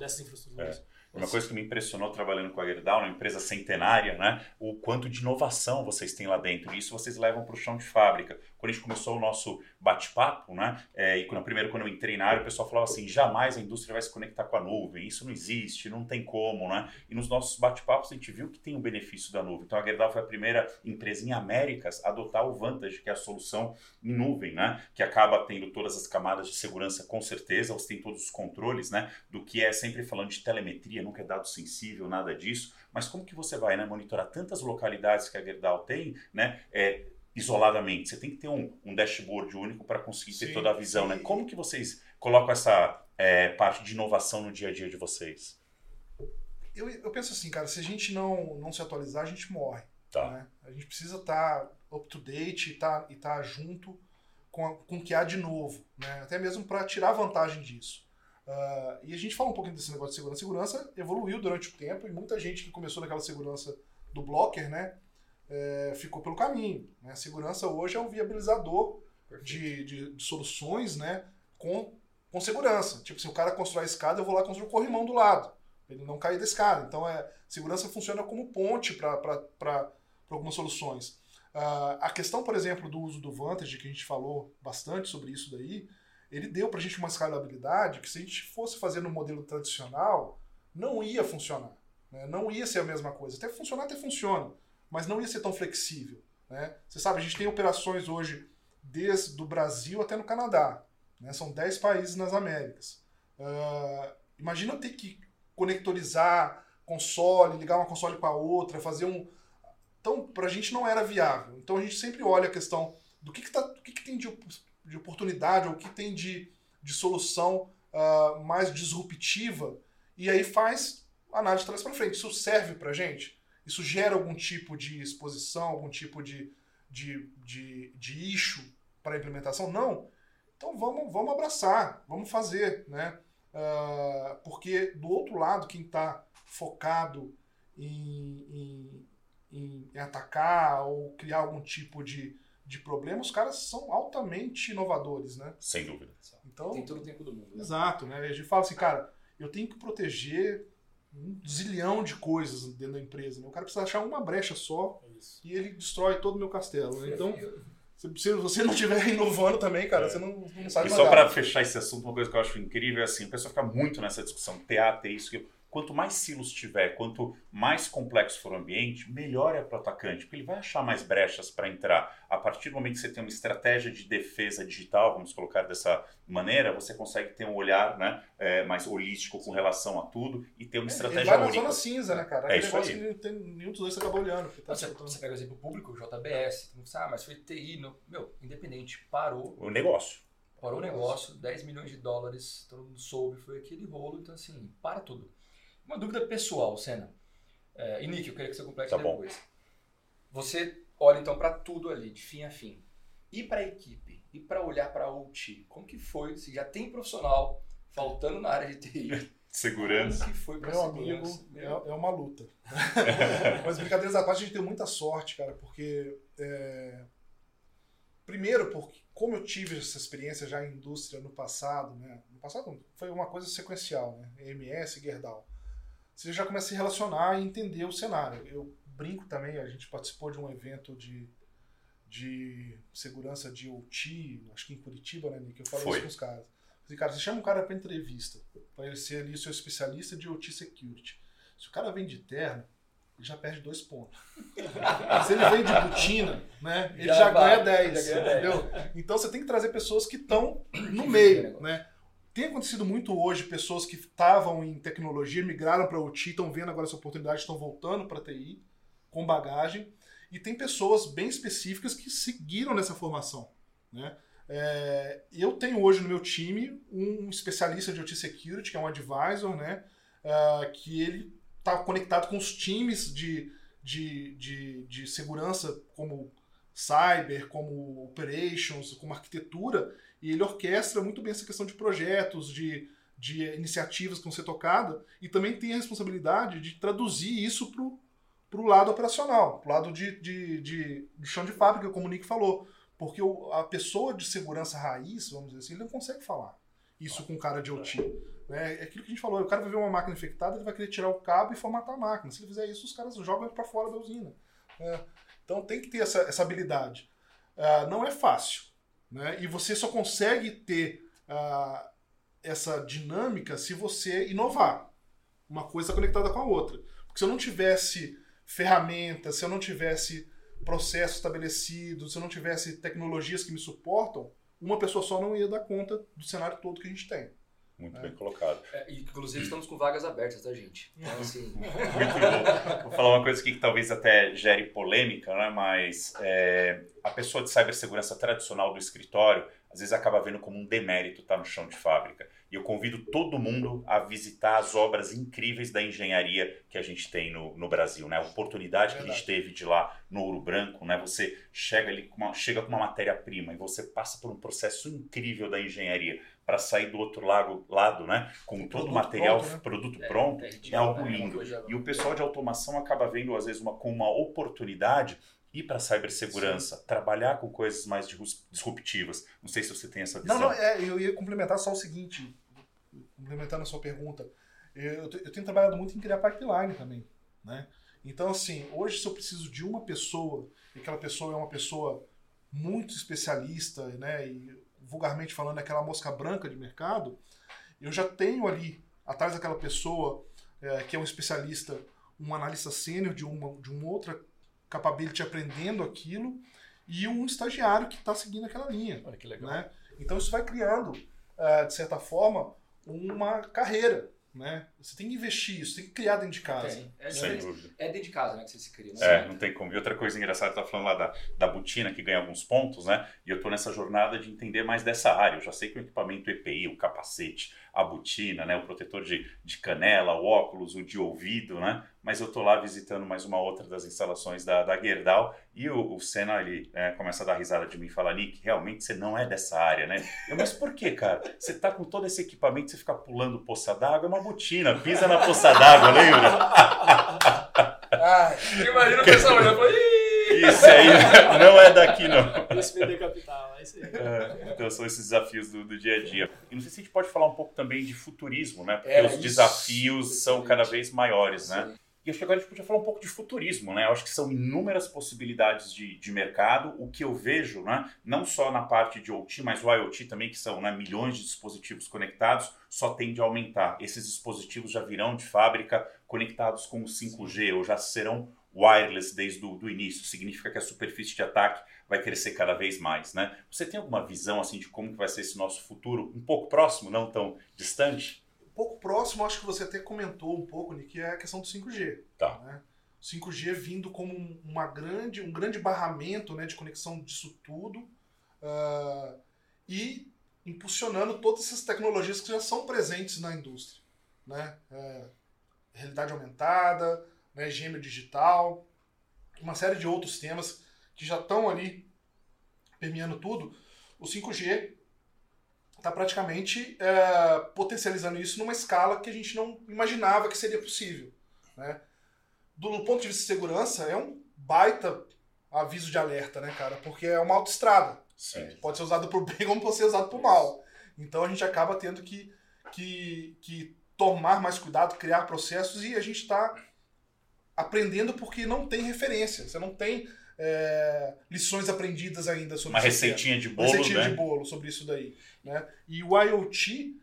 dessas infraestruturas. Uma coisa que me impressionou trabalhando com a Gerdau, uma empresa centenária, né? O quanto de inovação vocês têm lá dentro. E isso vocês levam para o chão de fábrica. Quando a gente começou o nosso bate-papo, né? É, e quando, primeiro, quando eu entrei na área, o pessoal falava assim: jamais a indústria vai se conectar com a nuvem. Isso não existe, não tem como, né? E nos nossos bate-papos a gente viu que tem o benefício da nuvem. Então a Gerdau foi a primeira empresa em Américas a adotar o Vantage, que é a solução em nuvem, né? Que acaba tendo todas as camadas de segurança, com certeza. Você tem todos os controles, né? Do que é sempre falando de telemetria, nunca é dado sensível, nada disso. Mas como que você vai né, monitorar tantas localidades que a Gerdau tem, né? É, isoladamente. Você tem que ter um, um dashboard único para conseguir ter Sim, toda a visão, sim. né? Como que vocês colocam essa é, parte de inovação no dia a dia de vocês? Eu, eu penso assim, cara, se a gente não, não se atualizar, a gente morre. Tá. né? A gente precisa estar up to date e tá, e tá junto com, a- com o que há de novo, né? até mesmo para tirar vantagem disso. Ah, e a gente fala um pouquinho desse negócio de segurança. Segurança evoluiu durante o tempo e muita gente que começou naquela segurança do blocker, né, é, ficou pelo caminho. Né? A segurança hoje é um viabilizador de, de, de soluções né, com, com segurança. Tipo, se o cara constrói a escada, eu vou lá construir o corrimão do lado. pra Ele não cair da escada. Então, é, segurança funciona como ponte para algumas soluções. Ah, a questão, por exemplo, do uso do Vantage, que a gente falou bastante sobre isso daí, ele deu para a gente uma escalabilidade que se a gente fosse fazer no modelo tradicional, não ia funcionar. né? Não ia ser a mesma coisa. Até funcionar, até funciona, mas não ia ser tão flexível. Né? Você sabe, a gente tem operações hoje desde o Brasil até no Canadá. né? São 10 países nas Américas. Ah, imagina ter que conectorizar console, ligar uma console com a outra, fazer um. Então, para a gente não era viável. Então, a gente sempre olha a questão do que, que, tá, do que, que tem de, de oportunidade ou o que tem de, de solução ah, mais disruptiva e aí faz análise de trás para frente. Isso serve para gente? Isso gera algum tipo de exposição, algum tipo de, de, de, de issue para a implementação? Não. Então vamos, vamos abraçar, vamos fazer, né? Ah, porque do outro lado, quem está focado em, em, em atacar ou criar algum tipo de, de problema, os caras são altamente inovadores, né? Sem dúvida. Então, Tem todo o tempo do mundo. né? Exato, né? A gente fala assim, cara, eu tenho que proteger um zilhão de coisas dentro da empresa. Né? O cara precisa achar uma brecha só É isso. e ele destrói todo o meu castelo. Né? Então, se se você não estiver inovando também, cara, É. você não, não sabe E só para fechar esse assunto, uma coisa que eu acho incrível é assim, o pessoal fica muito nessa discussão, TA, TI, isso, aquilo. Quanto mais silos tiver, quanto mais complexo for o ambiente, melhor é para o atacante, porque ele vai achar mais brechas para entrar. A partir do momento que você tem uma estratégia de defesa digital, vamos colocar dessa maneira, você consegue ter um olhar né, é, mais holístico com relação a tudo e ter uma Ele estratégia vai na única. zona cinza, né, cara? É isso negócio aí. que tem nenhum dos dois acaba olhando. Tá Você, você pega o exemplo público, JBS, ah, mas foi TI, não. meu, independente, parou, O negócio. parou o negócio, 10 milhões de dólares, todo mundo soube, foi aquele rolo, então assim, para tudo. Uma dúvida pessoal, Senna. É, e Nick, eu queria que você complete Tá bom. depois. Você olha então para tudo ali, de fim a fim. E para a equipe? E para olhar para a OT? Como que foi? Se já tem profissional faltando na área de TI, Segurança. como que foi para Meu amigo, segurança? é, é uma luta. Mas brincadeiras à parte, a gente tem muita sorte, cara, porque. é, Primeiro, porque como eu tive essa experiência já em indústria no passado, né? No passado foi uma coisa sequencial, né? EMS, Gerdau. Você já começa a se relacionar e entender o cenário. Eu brinco também, a gente participou de um evento de, de segurança de OT, acho que em Curitiba, né, Nick? Eu falei Foi. isso com os caras. Falei, cara, você chama um cara para entrevista, para ele ser ali o seu especialista de OT Security. Se o cara vem de terno, ele já perde dois pontos. Se ele vem de botina, né, ele Já já, vai, ganha 10, já ganha 10. entendeu? Então você tem que trazer pessoas que estão no meio, né? Tem acontecido muito hoje pessoas que estavam em tecnologia, migraram para OT, estão vendo agora essa oportunidade, estão voltando para TI com bagagem. E tem pessoas bem específicas que seguiram nessa formação. Né? É, eu tenho hoje no meu time um especialista de OT Security, que é um advisor, né? Ah, que ele está conectado com os times de, de, de, de segurança, como cyber, como operations, como arquitetura, e ele orquestra muito bem essa questão de projetos, de, de iniciativas que vão ser tocadas, e também tem a responsabilidade de traduzir isso para o lado operacional, para o lado de, de, de, de chão de fábrica, como o Nick falou. Porque o, a pessoa de segurança raiz, vamos dizer assim, ele não consegue falar isso com cara de OT. Né? É aquilo que a gente falou, o cara vai ver uma máquina infectada, ele vai querer tirar o cabo e formatar a máquina. Se ele fizer isso, os caras jogam ele para fora da usina. né? Então tem que ter essa, essa habilidade. Ah, não é fácil. Né? E você só consegue ter ah, essa dinâmica se você inovar. Uma coisa conectada com a outra. Porque se eu não tivesse ferramentas, se eu não tivesse processo estabelecido, se eu não tivesse tecnologias que me suportam, uma pessoa só não ia dar conta do cenário todo que a gente tem. Muito É. bem colocado. É, e, inclusive estamos com vagas abertas, tá, gente? Então, assim, Muito bom. Vou falar uma coisa aqui que talvez até gere polêmica, né? mas é, a pessoa de cibersegurança tradicional do escritório às vezes acaba vendo como um demérito estar no chão de fábrica. E eu convido todo mundo a visitar as obras incríveis da engenharia que a gente tem no, no Brasil. Né? A oportunidade que a gente teve de ir lá no Ouro Branco, né? você chega ali com uma, chega com uma matéria-prima e você passa por um processo incrível da engenharia para sair do outro lado, lado né? com todo o material, pronto, né? produto É, pronto, é é, algo? É uma lindo. coisa- E o pessoal de automação acaba vendo, às vezes, uma, com uma oportunidade ir para a cibersegurança, trabalhar com coisas mais disruptivas. Não sei se você tem essa visão. Não, não, é, eu ia complementar só o seguinte, complementando a sua pergunta. Eu, eu tenho trabalhado muito em criar pipeline também, né? Então, assim, hoje se eu preciso de uma pessoa, e aquela pessoa é uma pessoa muito especialista, né? E vulgarmente falando, é aquela mosca branca de mercado, eu já tenho ali, atrás daquela pessoa é, que é um especialista, um analista sênior de uma, de uma outra capability aprendendo aquilo, e um estagiário que está seguindo aquela linha Olha que legal. né? Então isso vai criando, ah, de certa forma, uma carreira, né? Você tem que investir isso, tem que criar dentro de casa. Tem. É, Sem dúvida. é dentro de casa, né, que você se cria. Né? É, não tem como. E outra coisa engraçada, tá falando lá da, da botina que ganha alguns pontos, né? E eu tô nessa jornada de entender mais dessa área. Eu já sei que o equipamento EPI, o capacete, a botina, né? O protetor de, de canela, o óculos, o de ouvido, né? Mas eu tô lá visitando mais uma outra das instalações da, da Gerdau e o, o Senna, ele é, começa a dar risada de mim e fala, Nick, realmente você não é dessa área, né? Eu, mas por que, cara? Você tá com todo esse equipamento, você fica pulando poça d'água, é uma botina, pisa na poça d'água, lembra? Ah, Imagina o pessoal olhando e! Isso aí não é daqui, não. Capital, é isso aí. É, então são esses desafios do, do dia a dia. E não sei se a gente pode falar um pouco também de futurismo, né? Porque É, os isso. desafios são cada vez maiores, né? Sim. E acho que agora a gente podia falar um pouco de futurismo, né? Eu acho que são inúmeras possibilidades de, de mercado. O que eu vejo, né? Não só na parte de OT, mas o IoT também, que são né, milhões de dispositivos conectados, só tende a aumentar. Esses dispositivos já virão de fábrica conectados com o 5G ou já serão wireless desde o início. Significa que a superfície de ataque vai crescer cada vez mais, né? Você tem alguma visão assim de como que vai ser esse nosso futuro, um pouco próximo, não tão distante? Próximo, acho que você até comentou um pouco, Nick, que é a questão do 5G. Tá. Né? O 5G vindo como um- uma grande, um grande barramento né, de conexão disso tudo ah, e impulsionando todas essas tecnologias que já são presentes na indústria. Né? É, realidade aumentada, né, gêmeo digital, uma série de outros temas que já estão ali permeando tudo. O 5G está praticamente é, potencializando isso numa escala que a gente não imaginava que seria possível. Né? Do ponto de vista de segurança, é um baita aviso de alerta, né, cara? Porque é uma autoestrada. Sim. Pode ser usado por bem como pode ser usado por mal. Então a gente acaba tendo que, que, que tomar mais cuidado, criar processos e a gente está aprendendo porque não tem referência. Você não tem é, lições aprendidas ainda sobre Uma isso. receitinha de bolo, Uma receitinha né? de bolo sobre isso daí. Né? E o IoT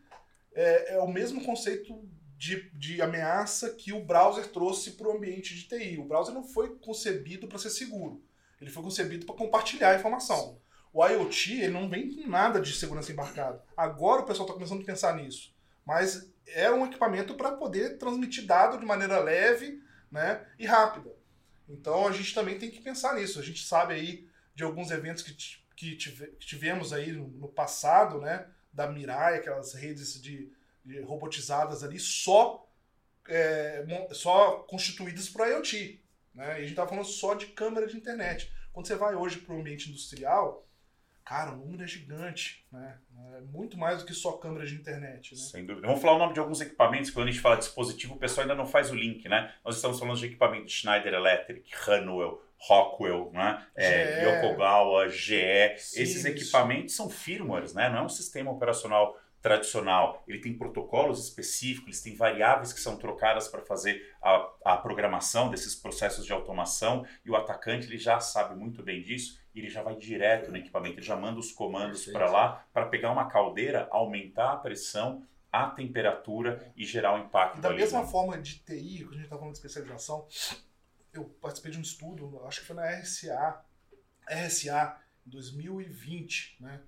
é, é o mesmo conceito de, de ameaça que o browser trouxe para o ambiente de TI. O browser não foi concebido para ser seguro. Ele foi concebido para compartilhar informação. O IoT ele não vem com nada de segurança embarcado. Agora o pessoal está começando a pensar nisso. Mas é um equipamento para poder transmitir dado de maneira leve né, e rápida. Então a gente também tem que pensar nisso. A gente sabe aí de alguns eventos que, que, tive, que tivemos aí no, no, passado, né, da Mirai, aquelas redes de, de robotizadas ali, só, é, só constituídas para IoT. Né? E a gente estava falando só de câmera de internet. Quando você vai hoje para o ambiente industrial, cara, o número é gigante, né? É muito mais do que só câmera de internet. Né? Sem dúvida. Vamos falar o nome de alguns equipamentos. Quando a gente fala dispositivo, o pessoal ainda não faz o link, né? Nós estamos falando de equipamento de Schneider Electric, Honeywell, Rockwell, né? É, Yokogawa, GE. Sim, Esses equipamentos são firmwares, né? Não é um sistema operacional tradicional. Ele tem protocolos específicos, eles têm variáveis que são trocadas para fazer a, a programação desses processos de automação e o atacante ele já sabe muito bem disso ele já vai direto no equipamento, ele já manda os comandos para lá para pegar uma caldeira, aumentar a pressão, a temperatura e gerar um impacto. E da ali, mesma né? forma de TI, quando a gente está falando de especialização, eu participei de um estudo, acho que foi na RSA, RSA 2020, né?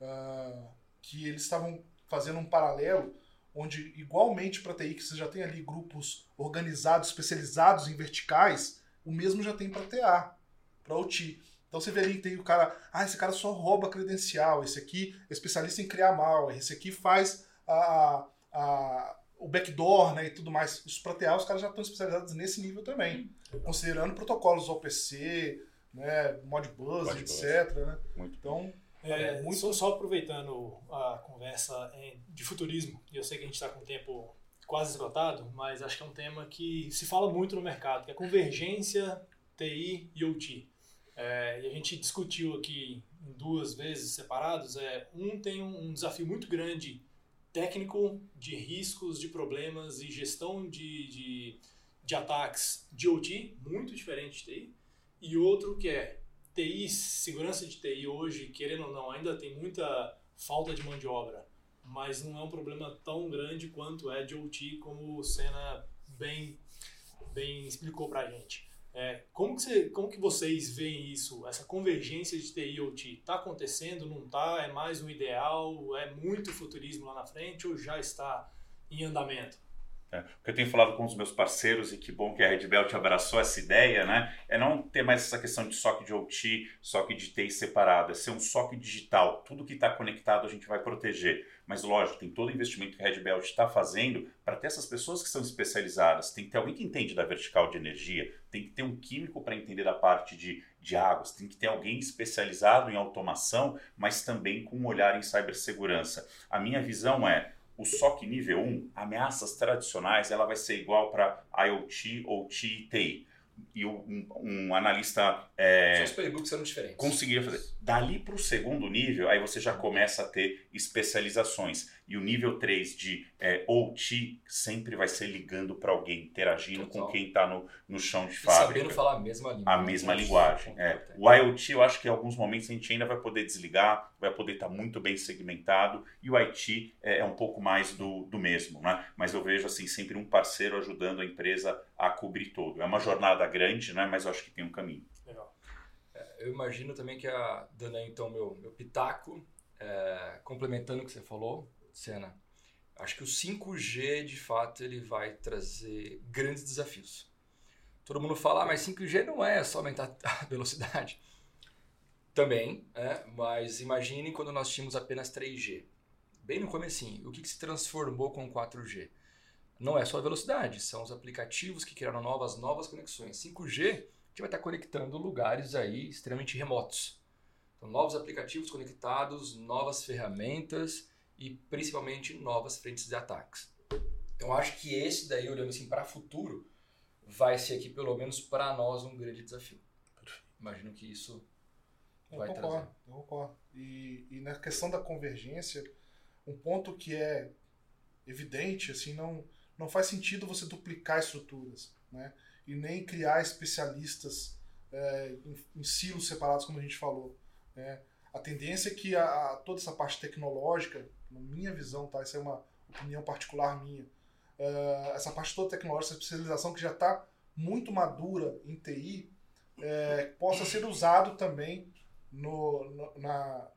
Uh, que eles estavam fazendo um paralelo onde, igualmente para TI, que você já tem ali grupos organizados, especializados em verticais, o mesmo já tem para TA, para OT. Então você vê ali, tem o cara, ah, esse cara só rouba credencial, esse aqui é especialista em criar malware, esse aqui faz a, a, o backdoor né, e tudo mais. Isso para TA, os caras já estão especializados nesse nível também, considerando protocolos OPC, né, Modbus, Modbus. etc. Né? Muito Então, é, muito... só, só aproveitando a conversa de futurismo, e eu sei que a gente está com o tempo quase esgotado, mas acho que é um tema que se fala muito no mercado, que é convergência TI e OT. É, e a gente discutiu aqui em duas vezes separados. É, um tem um, um desafio muito grande técnico de riscos, de problemas e gestão de, de, de ataques de OT, muito diferente de TI. E outro que é TI, segurança de TI hoje, querendo ou não, ainda tem muita falta de mão de obra, mas não é um problema tão grande quanto é de OT, como o Senna bem, bem explicou pra gente. É, como, que você, como que vocês veem isso, essa convergência de TI e OT? Está acontecendo, não está? É mais um ideal? É muito futurismo lá na frente ou já está em andamento? É, o que eu tenho falado com os meus parceiros, e que bom que a Red Belt abraçou essa ideia, né? É não ter mais essa questão de SOC de OT, SOC de TI separado, é ser um SOC digital. Tudo que está conectado a gente vai proteger. Mas lógico, tem todo o investimento que a Red Belt está fazendo para ter essas pessoas que são especializadas. Tem que ter alguém que entende da vertical de energia, tem que ter um químico para entender da parte de, de águas, tem que ter alguém especializado em automação, mas também com um olhar em cibersegurança. A minha visão é o SOC nível 1, ameaças tradicionais, ela vai ser igual para IoT, OT e TI. E um, um analista é, Os playbooks eram diferentes. conseguiria fazer. Dali para o segundo nível, aí você já começa a ter especializações. E o nível 3 de é, OT sempre vai ser ligando para alguém, interagindo Total. com quem está no, no chão de E fábrica sabendo falar a mesma língua. a mesma linguagem. É. O IoT, eu acho que em alguns momentos a gente ainda vai poder desligar, vai poder estar muito bem segmentado, e o IT é, é um pouco mais do, do mesmo, né? Mas eu vejo assim sempre um parceiro ajudando a empresa a cobrir todo. É uma jornada grande, né? Mas eu acho que tem um caminho. Legal. Eu imagino também que a dando aí, então meu, meu pitaco, é, complementando o que você falou, Senna, acho que o 5G de fato ele vai trazer grandes desafios. Todo mundo fala, ah, mas 5G não é só aumentar a velocidade. Também, é, mas imagine quando nós tínhamos apenas 3G. Bem no comecinho, o que, que se transformou com o 4G? Não é só a velocidade, são os aplicativos que criaram novas, novas conexões. 5G, a gente vai estar conectando lugares aí extremamente remotos. Então, novos aplicativos conectados, novas ferramentas e principalmente novas frentes de ataques. Então, acho que esse daí, olhando assim para o futuro, vai ser aqui, pelo menos para nós, um grande desafio. Imagino que isso Eu vai concordo, trazer. eu concordo. E, e na questão da convergência, um ponto que é evidente, assim, não, não faz sentido você duplicar estruturas, né? E nem criar especialistas é, em, em, silos separados, como a gente falou. Né? A tendência é que a, a, toda essa parte tecnológica, na minha visão, tá? Isso é uma opinião particular minha. Uh, essa parte toda tecnológica, essa especialização que já está muito madura em TI, é, possa ser usado também no, no, na,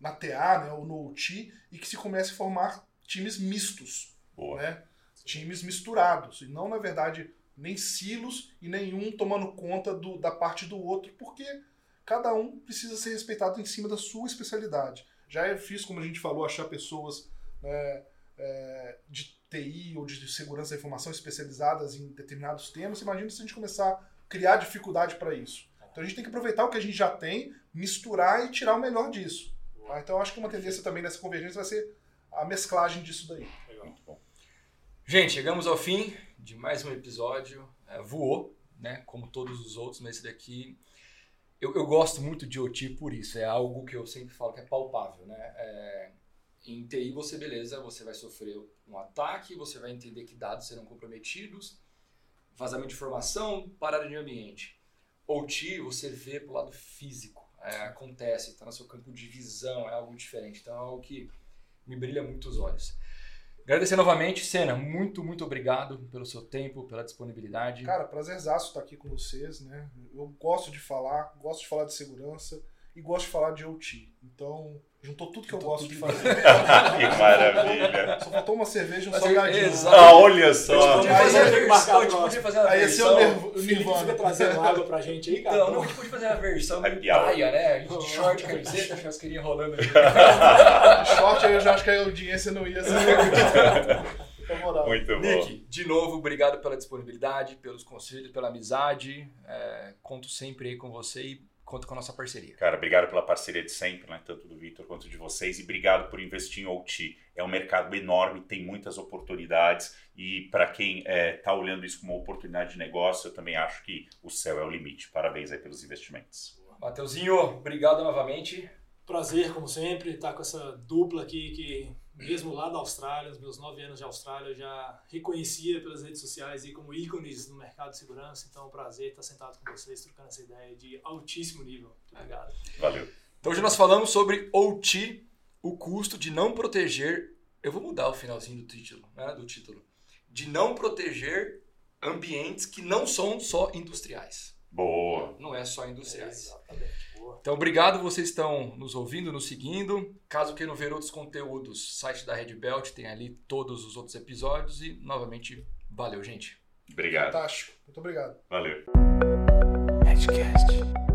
na TA né, ou no UTI e que se comece a formar times mistos. Boa. Né? Times misturados. E não, na verdade, nem silos e nenhum tomando conta do, da parte do outro, porque cada um precisa ser respeitado em cima da sua especialidade. Já é difícil, como a gente falou, achar pessoas né, é, de TI ou de segurança da informação especializadas em determinados temas. Imagina se a gente começar a criar dificuldade para isso. Então a gente tem que aproveitar o que a gente já tem, misturar e tirar o melhor disso. Tá? Então eu acho que uma tendência também nessa convergência vai ser a mesclagem disso daí. Gente, chegamos ao fim de mais um episódio. É, voou, né? Como todos os outros, mas esse daqui. Eu, eu, gosto muito de OT por isso. É algo que eu sempre falo que é palpável, né? É, em TI, você, beleza, você vai sofrer um ataque, você vai entender que dados serão comprometidos, vazamento de informação, parada de ambiente. OT, você vê pro lado físico. É, acontece, está no seu campo de visão, é algo diferente. Então é algo que me brilha muito os olhos. Agradecer novamente, Senna, muito, muito obrigado pelo seu tempo, pela disponibilidade. Cara, prazerzaço estar aqui com vocês, né? Eu gosto de falar, gosto de falar de segurança e gosto de falar de OT. Então, juntou tudo que eu gosto de fazer. que maravilha. Só faltou uma cerveja e um salgadinho. Ah, olha só. Podia fazer, aí, podia fazer uma aí versão... Aí esse é o Nirvana. Trazendo água pra gente aí, cara. Então, não, a gente podia fazer uma versão de praia, né? A gente de short, camiseta, churrasqueirinha rolando. short, aí eu já acho que a audiência não ia ser... Muito bom. Nick, de novo, obrigado pela disponibilidade, pelos conselhos, pela amizade. É, conto sempre aí com você e conto com a nossa parceria. Cara, obrigado pela parceria de sempre, né? tanto do Vitor quanto de vocês, e obrigado por investir em OT. É um mercado enorme, tem muitas oportunidades, e para quem está é, tá olhando isso como uma oportunidade de negócio, eu também acho que o céu é o limite. Parabéns aí pelos investimentos. Mateuzinho, obrigado novamente. Prazer, como sempre, estar com essa dupla aqui que mesmo lá da Austrália, nos meus nove anos de Austrália, eu já reconhecia pelas redes sociais e como ícones no mercado de segurança. Então, é um prazer estar sentado com vocês, trocando essa ideia de altíssimo nível. Muito obrigado. Valeu. Então, hoje nós falamos sobre OT, o custo de não proteger. Eu vou mudar o finalzinho do título, né, do título. De não proteger ambientes que não são só industriais. Boa. Não é só industriais. exatamente. Então, obrigado, vocês estão nos ouvindo, nos seguindo. Caso queiram ver outros conteúdos, site da Red Belt tem ali todos os outros episódios. E, novamente, valeu, gente. Obrigado. Fantástico. Muito obrigado. Valeu. Edgecast.